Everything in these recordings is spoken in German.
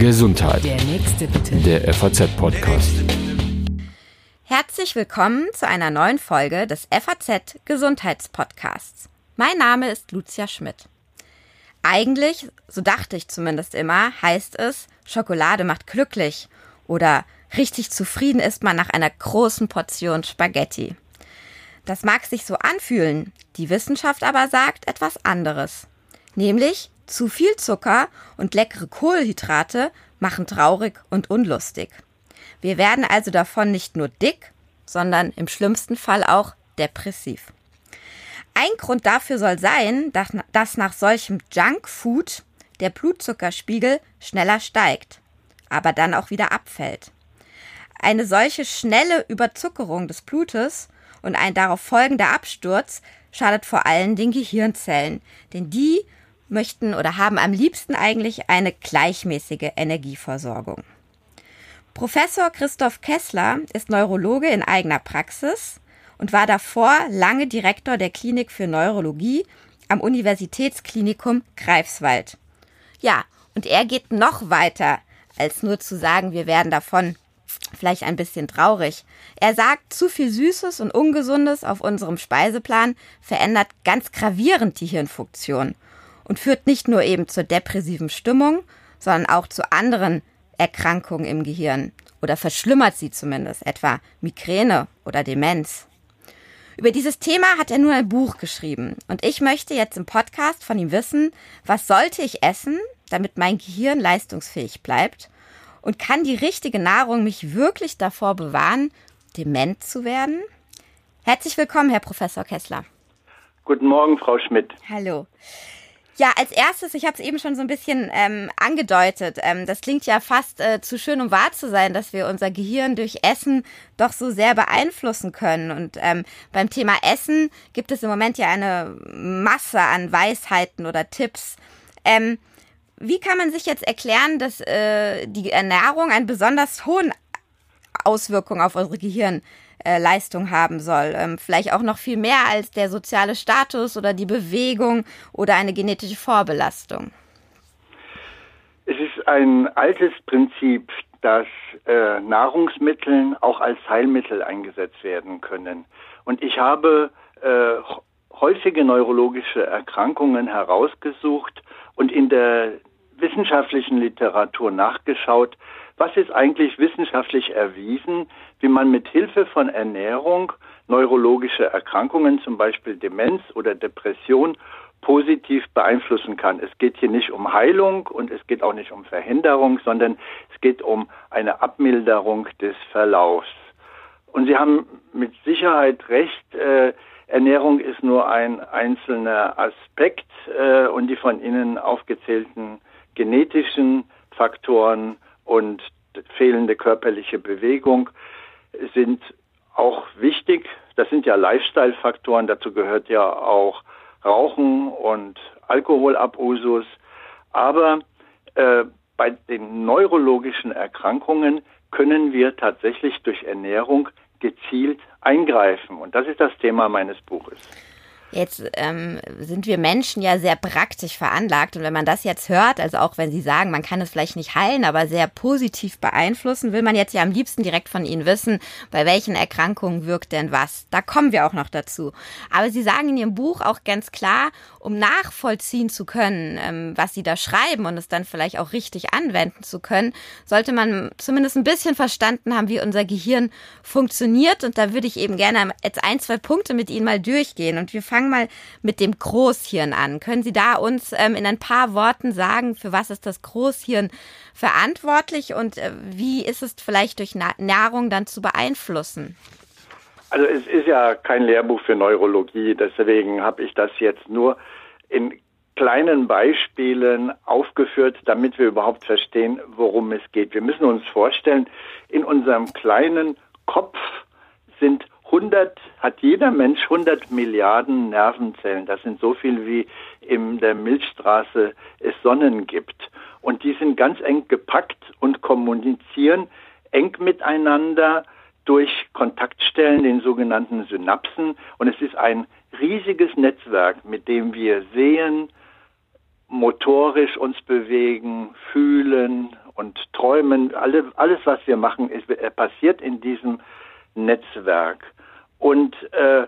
Gesundheit. Der nächste bitte. Der FAZ-Podcast. Herzlich willkommen zu einer neuen Folge des FAZ Gesundheitspodcasts. Mein Name ist Lucia Schmidt. Eigentlich, so dachte ich zumindest immer, heißt es, Schokolade macht glücklich oder richtig zufrieden ist man nach einer großen Portion Spaghetti. Das mag sich so anfühlen, die Wissenschaft aber sagt etwas anderes. Nämlich, zu viel Zucker und leckere Kohlenhydrate machen traurig und unlustig. Wir werden also davon nicht nur dick, sondern im schlimmsten Fall auch depressiv. Ein Grund dafür soll sein, dass nach solchem Junkfood der Blutzuckerspiegel schneller steigt, aber dann auch wieder abfällt. Eine solche schnelle Überzuckerung des Blutes und ein darauf folgender Absturz schadet vor allem den Gehirnzellen, denn die möchten oder haben am liebsten eigentlich eine gleichmäßige Energieversorgung. Professor Christoph Kessler ist Neurologe in eigener Praxis und war davor lange Direktor der Klinik für Neurologie am Universitätsklinikum Greifswald. Ja, und er geht noch weiter, als nur zu sagen, wir werden davon vielleicht ein bisschen traurig. Er sagt, zu viel Süßes und Ungesundes auf unserem Speiseplan verändert ganz gravierend die Hirnfunktion und führt nicht nur eben zur depressiven Stimmung, sondern auch zu anderen Erkrankungen im Gehirn oder verschlimmert sie zumindest, etwa Migräne oder Demenz. Über dieses Thema hat er nun ein Buch geschrieben und ich möchte jetzt im Podcast von ihm wissen, was sollte ich essen, damit mein Gehirn leistungsfähig bleibt und kann die richtige Nahrung mich wirklich davor bewahren, dement zu werden? Herzlich willkommen, Herr Professor Kessler. Guten Morgen, Frau Schmidt. Hallo. Ja, als erstes, ich habe es eben schon so ein bisschen ähm, angedeutet, ähm, das klingt ja fast äh, zu schön, um wahr zu sein, dass wir unser Gehirn durch Essen doch so sehr beeinflussen können. Und ähm, beim Thema Essen gibt es im Moment ja eine Masse an Weisheiten oder Tipps. Ähm, wie kann man sich jetzt erklären, dass äh, die Ernährung einen besonders hohen Auswirkung auf unsere Gehirn äh, Leistung haben soll. Ähm, vielleicht auch noch viel mehr als der soziale Status oder die Bewegung oder eine genetische Vorbelastung. Es ist ein altes Prinzip, dass äh, Nahrungsmittel auch als Heilmittel eingesetzt werden können. Und ich habe äh, häufige neurologische Erkrankungen herausgesucht und in der wissenschaftlichen Literatur nachgeschaut, was ist eigentlich wissenschaftlich erwiesen, wie man mit Hilfe von Ernährung neurologische Erkrankungen, zum Beispiel Demenz oder Depression, positiv beeinflussen kann. Es geht hier nicht um Heilung und es geht auch nicht um Verhinderung, sondern es geht um eine Abmilderung des Verlaufs. Und Sie haben mit Sicherheit recht, äh, Ernährung ist nur ein einzelner Aspekt äh, und die von Ihnen aufgezählten genetischen Faktoren und fehlende körperliche Bewegung sind auch wichtig. Das sind ja Lifestyle-Faktoren. Dazu gehört ja auch Rauchen und Alkoholabusus. Aber äh, bei den neurologischen Erkrankungen können wir tatsächlich durch Ernährung gezielt eingreifen. Und das ist das Thema meines Buches. Jetzt ähm, sind wir Menschen ja sehr praktisch veranlagt und wenn man das jetzt hört, also auch wenn Sie sagen, man kann es vielleicht nicht heilen, aber sehr positiv beeinflussen, will man jetzt ja am liebsten direkt von Ihnen wissen, bei welchen Erkrankungen wirkt denn was. Da kommen wir auch noch dazu. Aber Sie sagen in Ihrem Buch auch ganz klar, um nachvollziehen zu können, ähm, was Sie da schreiben und es dann vielleicht auch richtig anwenden zu können, sollte man zumindest ein bisschen verstanden haben, wie unser Gehirn funktioniert. Und da würde ich eben gerne jetzt ein, zwei Punkte mit Ihnen mal durchgehen und wir fangen fangen mal mit dem Großhirn an. Können Sie da uns ähm, in ein paar Worten sagen, für was ist das Großhirn verantwortlich und äh, wie ist es vielleicht durch Na Nahrung dann zu beeinflussen? Also es ist ja kein Lehrbuch für Neurologie, deswegen habe ich das jetzt nur in kleinen Beispielen aufgeführt, damit wir überhaupt verstehen, worum es geht. Wir müssen uns vorstellen, in unserem kleinen Kopf sind 100, hat jeder Mensch 100 Milliarden Nervenzellen. Das sind so viel wie in der Milchstraße es Sonnen gibt. Und die sind ganz eng gepackt und kommunizieren eng miteinander durch Kontaktstellen, den sogenannten Synapsen. Und es ist ein riesiges Netzwerk, mit dem wir sehen, motorisch uns bewegen, fühlen und träumen. Alle, alles, was wir machen, ist, passiert in diesem Netzwerk. Und äh,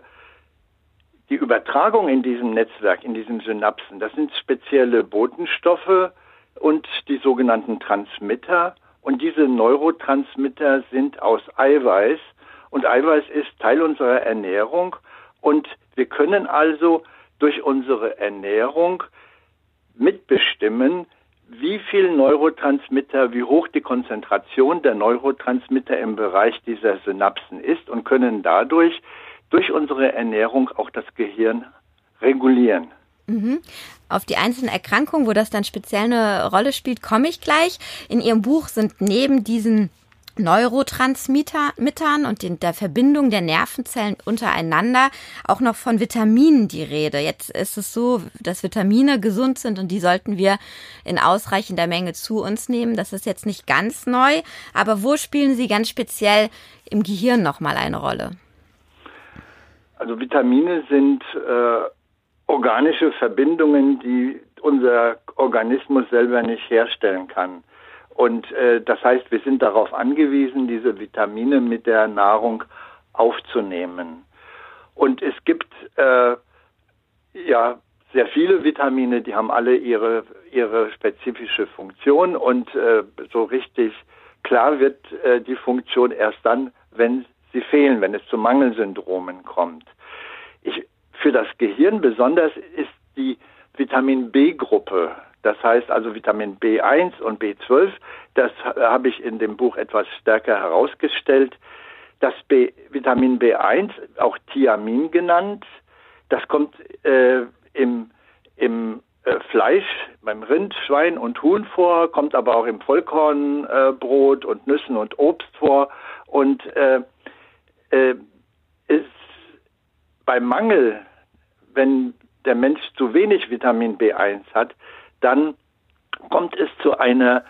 die Übertragung in diesem Netzwerk, in diesen Synapsen, das sind spezielle Botenstoffe und die sogenannten Transmitter. Und diese Neurotransmitter sind aus Eiweiß. Und Eiweiß ist Teil unserer Ernährung. Und wir können also durch unsere Ernährung mitbestimmen, wie viel Neurotransmitter, wie hoch die Konzentration der Neurotransmitter im Bereich dieser Synapsen ist und können dadurch durch unsere Ernährung auch das Gehirn regulieren. Mhm. Auf die einzelnen Erkrankungen, wo das dann speziell eine Rolle spielt, komme ich gleich. In Ihrem Buch sind neben diesen Neurotransmittern und den, der Verbindung der Nervenzellen untereinander auch noch von Vitaminen die Rede. Jetzt ist es so, dass Vitamine gesund sind und die sollten wir in ausreichender Menge zu uns nehmen. Das ist jetzt nicht ganz neu, aber wo spielen sie ganz speziell im Gehirn nochmal eine Rolle? Also Vitamine sind äh, organische Verbindungen, die unser Organismus selber nicht herstellen kann. Und äh, das heißt, wir sind darauf angewiesen, diese Vitamine mit der Nahrung aufzunehmen. Und es gibt äh, ja sehr viele Vitamine, die haben alle ihre ihre spezifische Funktion und äh, so richtig klar wird äh, die Funktion erst dann, wenn sie fehlen, wenn es zu Mangelsyndromen kommt. Ich, für das Gehirn besonders ist die Vitamin B-Gruppe das heißt also Vitamin B1 und B12, das habe ich in dem Buch etwas stärker herausgestellt. Das B, Vitamin B1, auch Thiamin genannt, das kommt äh, im, im äh, Fleisch, beim Rind, Schwein und Huhn vor, kommt aber auch im Vollkornbrot äh, und Nüssen und Obst vor und äh, äh, ist beim Mangel, wenn der Mensch zu wenig Vitamin B1 hat, dann kommt es zu einer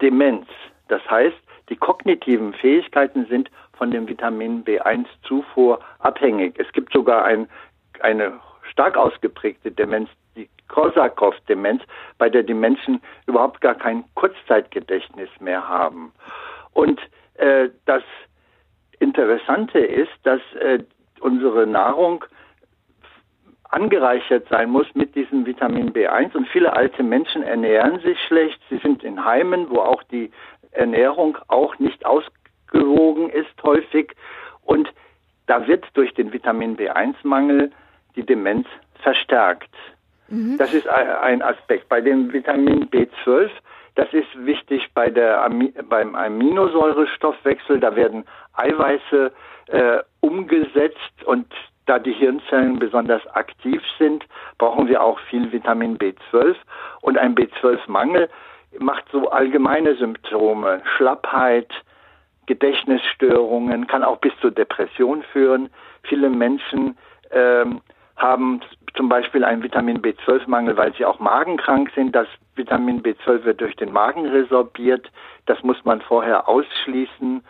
Demenz. Das heißt, die kognitiven Fähigkeiten sind von dem Vitamin B1-Zufuhr abhängig. Es gibt sogar ein, eine stark ausgeprägte Demenz, die Korsakow-Demenz, bei der die Menschen überhaupt gar kein Kurzzeitgedächtnis mehr haben. Und äh, das Interessante ist, dass äh, unsere Nahrung angereichert sein muss mit diesem Vitamin B1. Und viele alte Menschen ernähren sich schlecht. Sie sind in Heimen, wo auch die Ernährung auch nicht ausgewogen ist häufig. Und da wird durch den Vitamin B1-Mangel die Demenz verstärkt. Mhm. Das ist ein Aspekt. Bei dem Vitamin B12, das ist wichtig bei der, beim Aminosäurestoffwechsel. Da werden Eiweiße äh, umgesetzt und da die Hirnzellen besonders aktiv sind, brauchen wir auch viel Vitamin B12. Und ein B12-Mangel macht so allgemeine Symptome, Schlappheit, Gedächtnisstörungen, kann auch bis zur Depression führen. Viele Menschen ähm, haben zum Beispiel einen Vitamin B12-Mangel, weil sie auch magenkrank sind. Das Vitamin B12 wird durch den Magen resorbiert. Das muss man vorher ausschließen.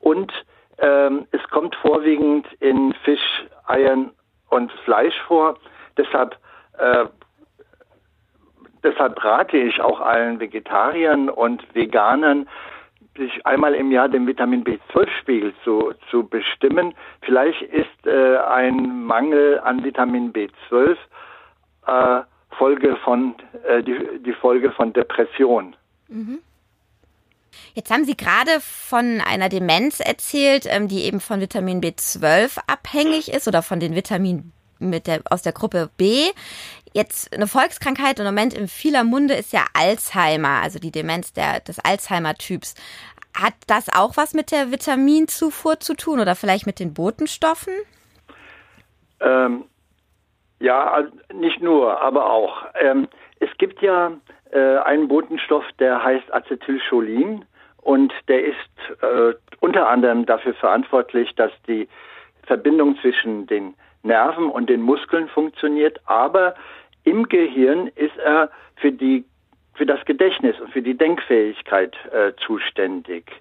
Und ähm, es kommt vorwiegend in Fisch, Eiern und Fleisch vor. Deshalb, äh, deshalb rate ich auch allen Vegetariern und Veganern, sich einmal im Jahr den Vitamin B12-Spiegel zu, zu bestimmen. Vielleicht ist äh, ein Mangel an Vitamin B12 äh, Folge von, äh, die, die Folge von Depression. Mhm. Jetzt haben Sie gerade von einer Demenz erzählt, ähm, die eben von Vitamin B12 abhängig ist oder von den Vitaminen der, aus der Gruppe B. Jetzt eine Volkskrankheit im Moment in vieler Munde ist ja Alzheimer, also die Demenz der, des Alzheimer-Typs. Hat das auch was mit der Vitaminzufuhr zu tun oder vielleicht mit den Botenstoffen? Ähm, ja, nicht nur, aber auch. Ähm, es gibt ja äh, einen Botenstoff, der heißt Acetylcholin und der ist äh, unter anderem dafür verantwortlich, dass die Verbindung zwischen den Nerven und den Muskeln funktioniert, aber im Gehirn ist er für die für das Gedächtnis und für die Denkfähigkeit äh, zuständig.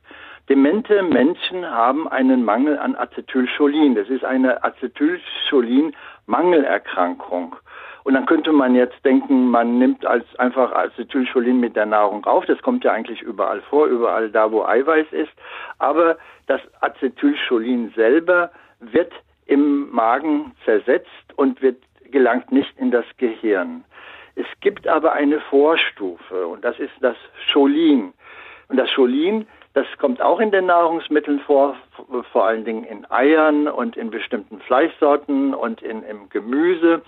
Demente Menschen haben einen Mangel an Acetylcholin. Das ist eine Acetylcholin-Mangelerkrankung. Und dann könnte man jetzt denken, man nimmt als einfach Acetylcholin mit der Nahrung auf. Das kommt ja eigentlich überall vor, überall da, wo Eiweiß ist. Aber das Acetylcholin selber wird im Magen zersetzt und wird gelangt nicht in das Gehirn. Es gibt aber eine Vorstufe und das ist das Cholin. Und das Cholin, das kommt auch in den Nahrungsmitteln vor, vor allen Dingen in Eiern und in bestimmten Fleischsorten und in, im Gemüse.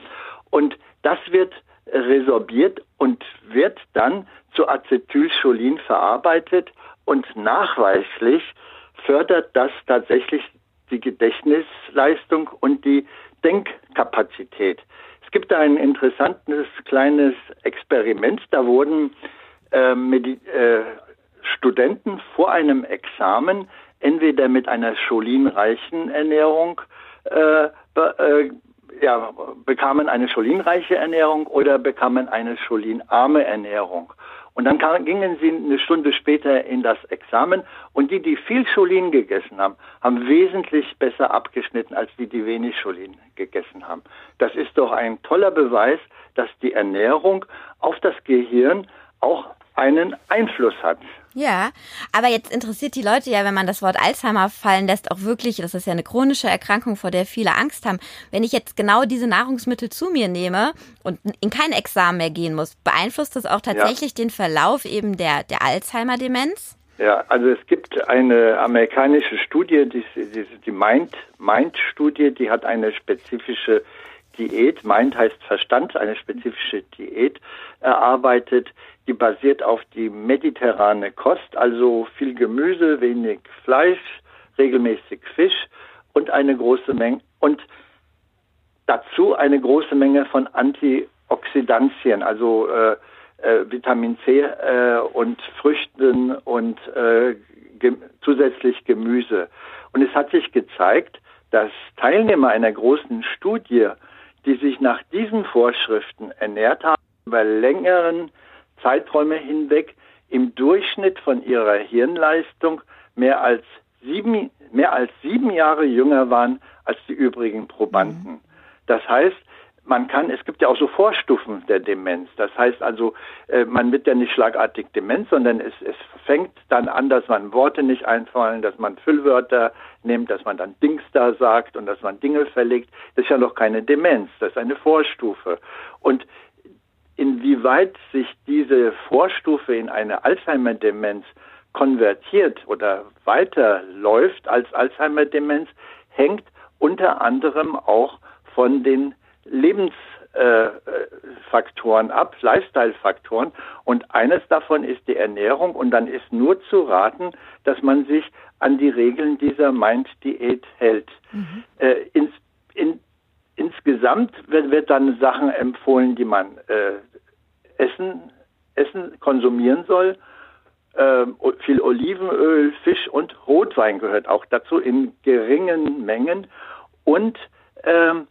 Und das wird resorbiert und wird dann zu Acetylcholin verarbeitet und nachweislich fördert das tatsächlich die Gedächtnisleistung und die Denkkapazität. Es gibt ein interessantes kleines Experiment, da wurden äh, äh, Studenten vor einem Examen entweder mit einer cholinreichen Ernährung äh, äh, ja, bekamen eine cholinreiche Ernährung oder bekamen eine cholinarme Ernährung. Und dann kam, gingen sie eine Stunde später in das Examen und die, die viel Cholin gegessen haben, haben wesentlich besser abgeschnitten als die, die wenig Cholin gegessen haben. Das ist doch ein toller Beweis, dass die Ernährung auf das Gehirn auch einen Einfluss hat. Ja, aber jetzt interessiert die Leute ja, wenn man das Wort Alzheimer fallen lässt, auch wirklich, das ist ja eine chronische Erkrankung, vor der viele Angst haben. Wenn ich jetzt genau diese Nahrungsmittel zu mir nehme und in kein Examen mehr gehen muss, beeinflusst das auch tatsächlich ja. den Verlauf eben der, der Alzheimer-Demenz? Ja, also es gibt eine amerikanische Studie, die, die, die Mind, Mind-Studie, die hat eine spezifische Diät, Mind heißt Verstand, eine spezifische Diät erarbeitet, die basiert auf die mediterrane Kost, also viel Gemüse, wenig Fleisch, regelmäßig Fisch und eine große Menge und dazu eine große Menge von Antioxidantien, also äh, äh, Vitamin C äh, und Früchten und äh, ge zusätzlich Gemüse. Und es hat sich gezeigt, dass Teilnehmer einer großen Studie die sich nach diesen Vorschriften ernährt haben, über längeren Zeiträume hinweg im Durchschnitt von ihrer Hirnleistung mehr als sieben, mehr als sieben Jahre jünger waren als die übrigen Probanden. Mhm. Das heißt, man kann, es gibt ja auch so Vorstufen der Demenz. Das heißt also, äh, man wird ja nicht schlagartig Demenz, sondern es, es fängt dann an, dass man Worte nicht einfallen, dass man Füllwörter nimmt, dass man dann Dings da sagt und dass man Dinge verlegt. Das ist ja noch keine Demenz, das ist eine Vorstufe. Und inwieweit sich diese Vorstufe in eine Alzheimer-Demenz konvertiert oder weiterläuft als Alzheimer-Demenz, hängt unter anderem auch von den Lebensfaktoren äh, ab, Lifestyle-Faktoren. Und eines davon ist die Ernährung. Und dann ist nur zu raten, dass man sich an die Regeln dieser Mind-Diät hält. Mhm. Äh, ins, in, insgesamt wird, dann Sachen empfohlen, die man äh, essen, essen, konsumieren soll. Äh, viel Olivenöl, Fisch und Rotwein gehört auch dazu in geringen Mengen. Und ähm,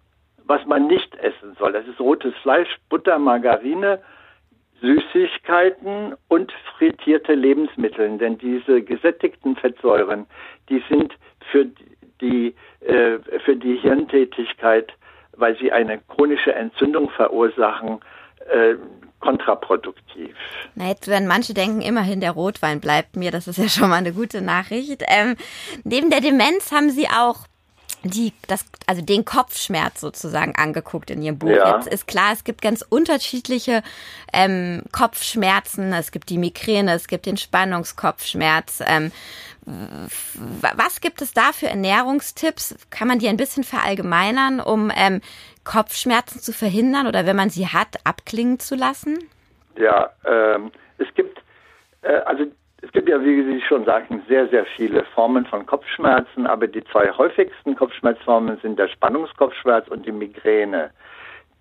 was man nicht essen soll. Das ist rotes Fleisch, Butter, Margarine, Süßigkeiten und frittierte Lebensmittel. Denn diese gesättigten Fettsäuren, die sind für die, äh, für die Hirntätigkeit, weil sie eine chronische Entzündung verursachen, äh, kontraproduktiv. Na, jetzt werden manche denken, immerhin der Rotwein bleibt mir. Das ist ja schon mal eine gute Nachricht. Ähm, neben der Demenz haben Sie auch die, das, also den Kopfschmerz sozusagen angeguckt in ihrem Buch. Ja. Jetzt ist klar, es gibt ganz unterschiedliche ähm, Kopfschmerzen. Es gibt die Migräne, es gibt den Spannungskopfschmerz. Ähm, was gibt es da für Ernährungstipps? Kann man die ein bisschen verallgemeinern, um ähm, Kopfschmerzen zu verhindern oder wenn man sie hat, abklingen zu lassen? Ja, ähm, es gibt, äh, also es gibt ja, wie Sie schon sagten, sehr, sehr viele Formen von Kopfschmerzen, aber die zwei häufigsten Kopfschmerzformen sind der Spannungskopfschmerz und die Migräne.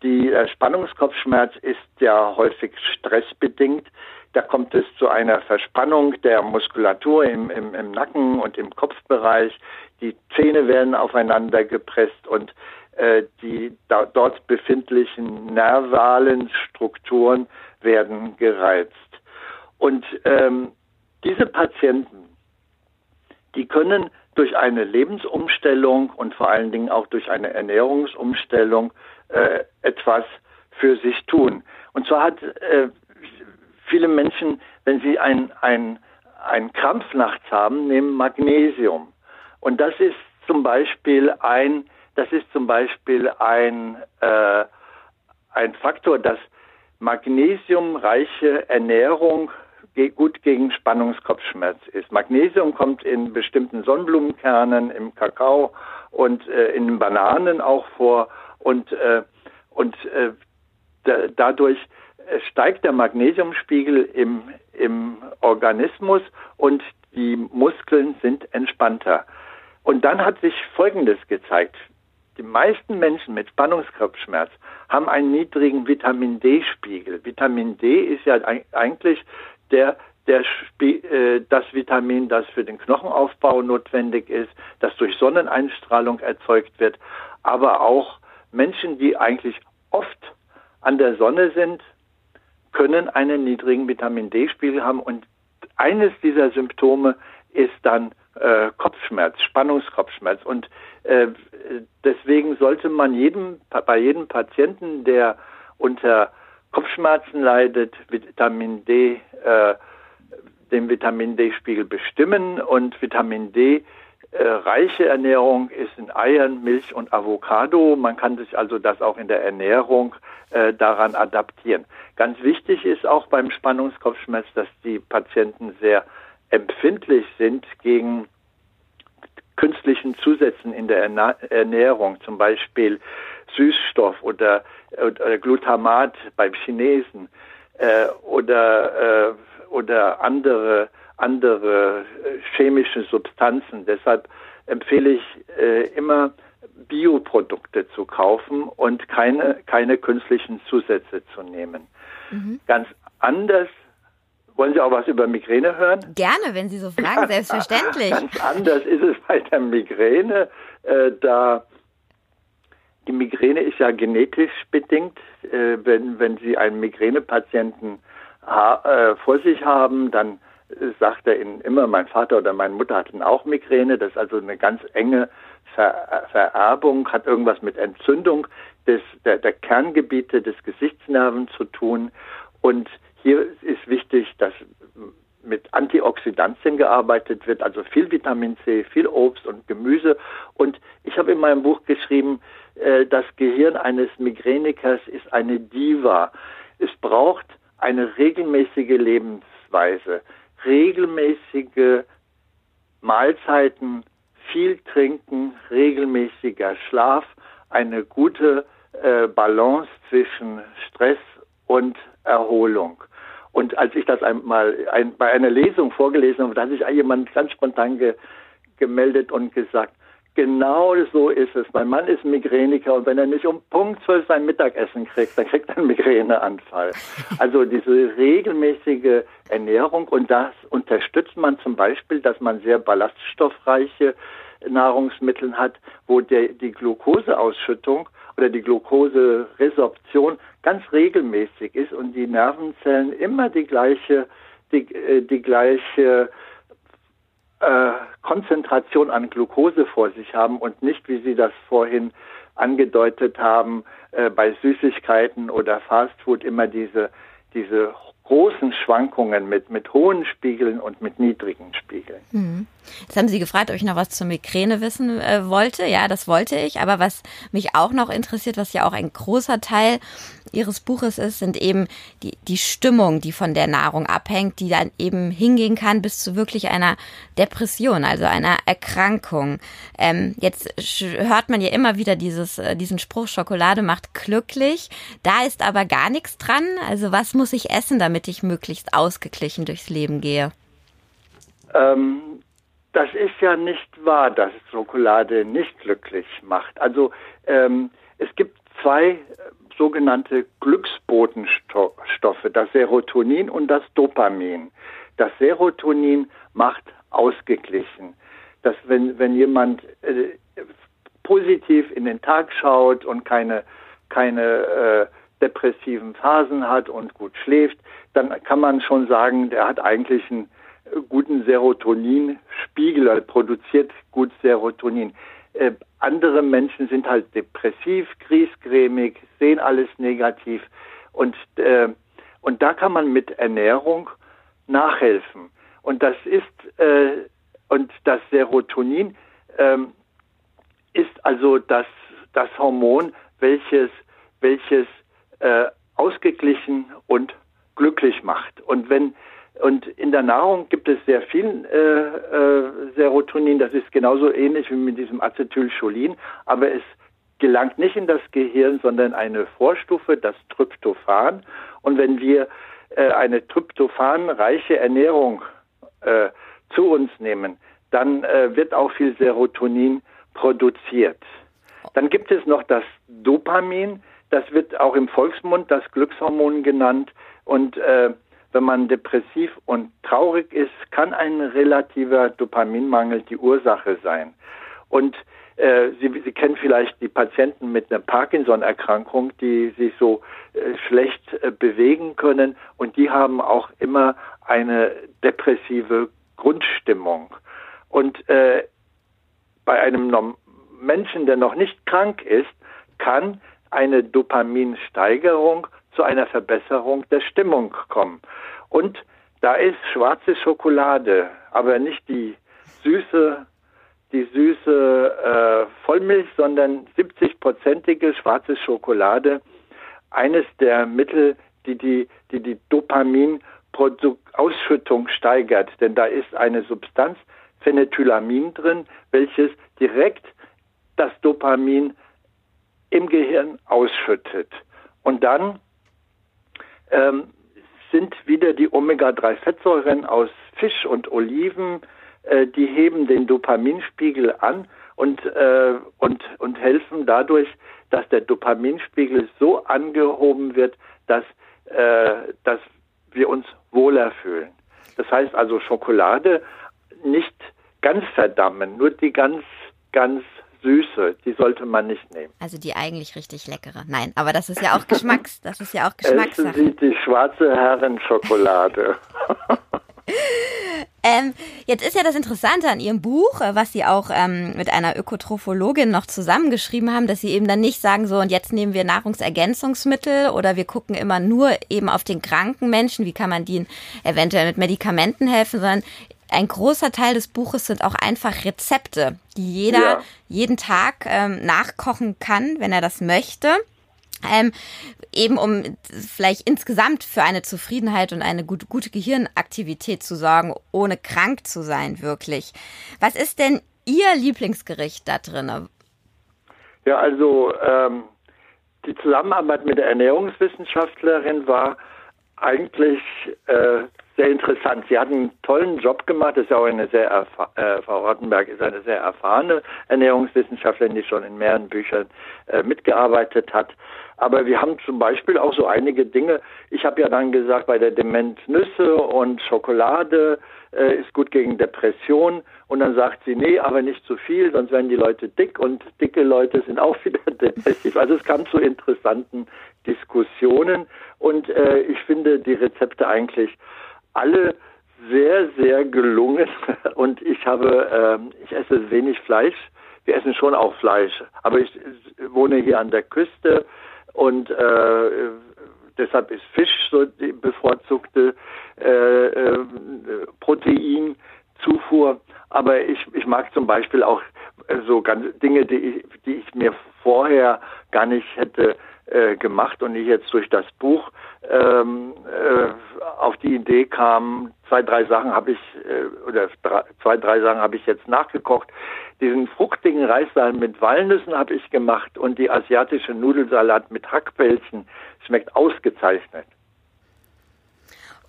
Die, der Spannungskopfschmerz ist ja häufig stressbedingt. Da kommt es zu einer Verspannung der Muskulatur im, im, im Nacken und im Kopfbereich. Die Zähne werden aufeinander gepresst und äh, die da, dort befindlichen nervalen Strukturen werden gereizt. Und ähm, diese Patienten, die können durch eine Lebensumstellung und vor allen Dingen auch durch eine Ernährungsumstellung äh, etwas für sich tun. Und zwar hat äh, viele Menschen, wenn sie ein, ein, ein Krampf nachts haben, nehmen Magnesium. Und das ist zum Beispiel ein, das ist zum Beispiel ein, äh, ein Faktor, dass magnesiumreiche Ernährung gut gegen Spannungskopfschmerz ist. Magnesium kommt in bestimmten Sonnenblumenkernen, im Kakao und äh, in Bananen auch vor und äh, und äh, da, dadurch steigt der Magnesiumspiegel im, im Organismus und die Muskeln sind entspannter. Und dann hat sich Folgendes gezeigt. Die meisten Menschen mit Spannungskopfschmerz haben einen niedrigen Vitamin D-Spiegel. Vitamin D ist ja eigentlich der, der äh, das Vitamin, das für den Knochenaufbau notwendig ist, das durch Sonneneinstrahlung erzeugt wird, aber auch Menschen, die eigentlich oft an der Sonne sind, können einen niedrigen Vitamin D-Spiegel haben. Und eines dieser Symptome ist dann äh, Kopfschmerz, Spannungskopfschmerz. Und äh, deswegen sollte man jedem bei jedem Patienten, der unter Kopfschmerzen leidet, Vitamin D, äh, den Vitamin D-Spiegel bestimmen und Vitamin D äh, reiche Ernährung ist in Eiern, Milch und Avocado. Man kann sich also das auch in der Ernährung äh, daran adaptieren. Ganz wichtig ist auch beim Spannungskopfschmerz, dass die Patienten sehr empfindlich sind gegen künstlichen Zusätzen in der Ernährung, zum Beispiel Süßstoff oder, oder Glutamat beim Chinesen äh, oder, äh, oder andere andere äh, chemische Substanzen. Deshalb empfehle ich äh, immer Bioprodukte zu kaufen und keine, keine künstlichen Zusätze zu nehmen. Mhm. Ganz anders wollen Sie auch was über Migräne hören? Gerne, wenn Sie so fragen, selbstverständlich. Ganz anders ist es bei der Migräne, äh, da die Migräne ist ja genetisch bedingt. Äh, wenn, wenn Sie einen Migränepatienten äh, vor sich haben, dann sagt er Ihnen immer, mein Vater oder meine Mutter hatten auch Migräne. Das ist also eine ganz enge Ver Vererbung, hat irgendwas mit Entzündung des, der, der Kerngebiete des Gesichtsnerven zu tun. Und hier ist wichtig, dass mit Antioxidantien gearbeitet wird, also viel Vitamin C, viel Obst und Gemüse. Und ich habe in meinem Buch geschrieben, äh, das Gehirn eines Migränikers ist eine Diva. Es braucht eine regelmäßige Lebensweise regelmäßige Mahlzeiten, viel Trinken, regelmäßiger Schlaf, eine gute äh, Balance zwischen Stress und Erholung. Und als ich das einmal ein, bei einer Lesung vorgelesen habe, da hat sich jemand ganz spontan ge, gemeldet und gesagt, Genau so ist es. Mein Mann ist Migräniker und wenn er nicht um Punkt 12 sein Mittagessen kriegt, dann kriegt er einen Migräneanfall. Also diese regelmäßige Ernährung und das unterstützt man zum Beispiel, dass man sehr ballaststoffreiche Nahrungsmittel hat, wo der, die Glukoseausschüttung oder die Glukoseresorption ganz regelmäßig ist und die Nervenzellen immer die gleiche, die, äh, die gleiche äh, Konzentration an Glucose vor sich haben und nicht, wie Sie das vorhin angedeutet haben, äh, bei Süßigkeiten oder Fastfood immer diese, diese großen Schwankungen mit, mit hohen Spiegeln und mit niedrigen Spiegeln. Hm. Jetzt haben Sie gefragt, ob ich noch was zur Migräne wissen äh, wollte. Ja, das wollte ich. Aber was mich auch noch interessiert, was ja auch ein großer Teil Ihres Buches ist, sind eben die, die Stimmung, die von der Nahrung abhängt, die dann eben hingehen kann bis zu wirklich einer Depression, also einer Erkrankung. Ähm, jetzt hört man ja immer wieder dieses, äh, diesen Spruch, Schokolade macht glücklich. Da ist aber gar nichts dran. Also was muss ich essen, damit ich möglichst ausgeglichen durchs Leben gehe? Ähm, das ist ja nicht wahr, dass Schokolade nicht glücklich macht. Also ähm, es gibt zwei sogenannte Glücksbotenstoffe, das Serotonin und das Dopamin. Das Serotonin macht ausgeglichen. Dass wenn, wenn jemand äh, positiv in den Tag schaut und keine, keine äh, depressiven Phasen hat und gut schläft, dann kann man schon sagen, der hat eigentlich einen guten Serotoninspiegel, er produziert gut Serotonin. Äh, andere Menschen sind halt depressiv, griesgrämig, sehen alles negativ und, äh, und da kann man mit Ernährung nachhelfen. Und das ist, äh, und das Serotonin ähm, ist also das, das Hormon, welches, welches äh, ausgeglichen und glücklich macht. Und wenn und in der Nahrung gibt es sehr viel äh, äh, Serotonin. Das ist genauso ähnlich wie mit diesem Acetylcholin, aber es gelangt nicht in das Gehirn, sondern eine Vorstufe, das Tryptophan. Und wenn wir äh, eine tryptophanreiche Ernährung äh, zu uns nehmen, dann äh, wird auch viel Serotonin produziert. Dann gibt es noch das Dopamin. Das wird auch im Volksmund das Glückshormon genannt. Und äh, wenn man depressiv und traurig ist, kann ein relativer Dopaminmangel die Ursache sein. Und äh, Sie, Sie kennen vielleicht die Patienten mit einer Parkinson-Erkrankung, die sich so äh, schlecht äh, bewegen können und die haben auch immer eine depressive Grundstimmung. Und äh, bei einem Menschen, der noch nicht krank ist, kann eine Dopaminsteigerung zu einer Verbesserung der Stimmung kommen. Und da ist schwarze Schokolade, aber nicht die süße, die süße äh, Vollmilch, sondern 70-prozentige schwarze Schokolade eines der Mittel, die die, die, die Dopaminausschüttung steigert. Denn da ist eine Substanz, Phenethylamin drin, welches direkt das Dopamin im Gehirn ausschüttet. Und dann ähm, sind wieder die Omega-3-Fettsäuren aus Fisch und Oliven, äh, die heben den Dopaminspiegel an und, äh, und, und helfen dadurch, dass der Dopaminspiegel so angehoben wird, dass, äh, dass wir uns wohler fühlen. Das heißt also Schokolade nicht ganz verdammen, nur die ganz, ganz süße, die sollte man nicht nehmen. Also die eigentlich richtig leckere. Nein, aber das ist ja auch Geschmacks, das ist ja auch Geschmackssache. Essen Sie die schwarze Herrenschokolade. ähm, jetzt ist ja das Interessante an Ihrem Buch, äh, was Sie auch ähm, mit einer Ökotrophologin noch zusammengeschrieben haben, dass Sie eben dann nicht sagen, so und jetzt nehmen wir Nahrungsergänzungsmittel oder wir gucken immer nur eben auf den kranken Menschen, wie kann man denen eventuell mit Medikamenten helfen, sondern ein großer Teil des Buches sind auch einfach Rezepte, die jeder ja. jeden Tag ähm, nachkochen kann, wenn er das möchte. Ähm, eben um vielleicht insgesamt für eine Zufriedenheit und eine gute, gute Gehirnaktivität zu sorgen, ohne krank zu sein, wirklich. Was ist denn Ihr Lieblingsgericht da drin? Ja, also ähm, die Zusammenarbeit mit der Ernährungswissenschaftlerin war eigentlich äh, sehr interessant. Sie hat einen tollen Job gemacht. Das ist ja auch eine sehr äh, Frau Rottenberg ist eine sehr erfahrene Ernährungswissenschaftlerin, die schon in mehreren Büchern äh, mitgearbeitet hat. Aber wir haben zum Beispiel auch so einige Dinge. Ich habe ja dann gesagt, bei der Demenz Nüsse und Schokolade äh, ist gut gegen Depression. Und dann sagt sie, nee, aber nicht zu viel, sonst werden die Leute dick und dicke Leute sind auch wieder depressiv. Also es kam zu interessanten Diskussionen und äh, ich finde die Rezepte eigentlich alle sehr, sehr gelungen und ich habe, äh, ich esse wenig Fleisch. Wir essen schon auch Fleisch, aber ich wohne hier an der Küste und äh, deshalb ist Fisch so die bevorzugte äh, äh, Proteinzufuhr. Aber ich, ich mag zum Beispiel auch so ganz Dinge, die ich, die ich mir vorher gar nicht hätte äh, gemacht und ich jetzt durch das Buch ähm, äh, auf die Idee kam, zwei, drei Sachen habe ich, äh, oder drei, zwei, drei Sachen habe ich jetzt nachgekocht. Diesen fruchtigen Reissaal mit Walnüssen habe ich gemacht und die asiatische Nudelsalat mit Hackpelzen schmeckt ausgezeichnet.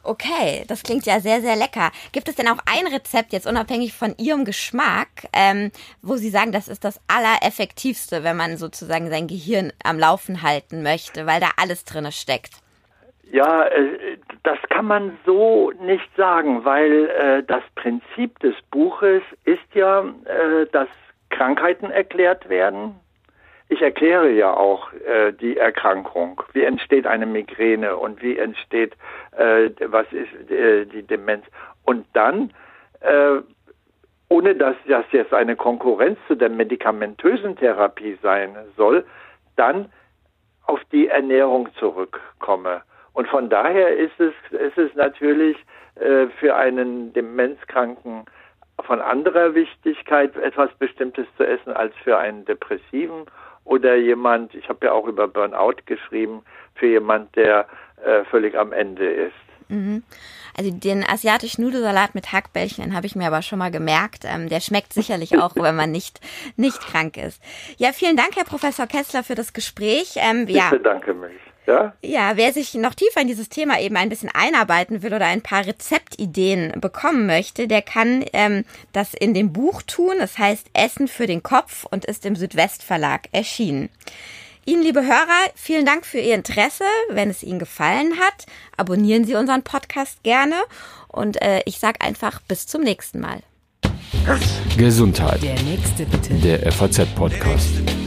Okay, das klingt ja sehr, sehr lecker. Gibt es denn auch ein Rezept, jetzt unabhängig von Ihrem Geschmack, ähm, wo Sie sagen, das ist das Allereffektivste, wenn man sozusagen sein Gehirn am Laufen halten möchte, weil da alles drin steckt? Ja, äh, das kann man so nicht sagen, weil äh, das Prinzip des Buches ist ja, äh, dass Krankheiten erklärt werden, ich erkläre ja auch äh, die Erkrankung. Wie entsteht eine Migräne und wie entsteht, äh, was ist äh, die Demenz. Und dann, äh, ohne dass das jetzt eine Konkurrenz zu der medikamentösen Therapie sein soll, dann auf die Ernährung zurückkomme. Und von daher ist es, ist es natürlich äh, für einen Demenzkranken von anderer Wichtigkeit, etwas Bestimmtes zu essen, als für einen Depressiven oder jemand, ich habe ja auch über Burnout geschrieben, für jemand, der äh, völlig am Ende ist. Mhm. Also den asiatischen Nudelsalat mit Hackbällchen habe ich mir aber schon mal gemerkt. Ähm, der schmeckt sicherlich auch, wenn man nicht, nicht krank ist. Ja, vielen Dank, Herr Professor Kessler, für das Gespräch. Ähm, ich ja. bedanke mich. Ja? ja, wer sich noch tiefer in dieses Thema eben ein bisschen einarbeiten will oder ein paar Rezeptideen bekommen möchte, der kann ähm, das in dem Buch tun. Das heißt Essen für den Kopf und ist im Südwestverlag erschienen. Ihnen, liebe Hörer, vielen Dank für Ihr Interesse. Wenn es Ihnen gefallen hat, abonnieren Sie unseren Podcast gerne. Und äh, ich sage einfach bis zum nächsten Mal. Gesundheit. Der nächste bitte. Der FAZ-Podcast.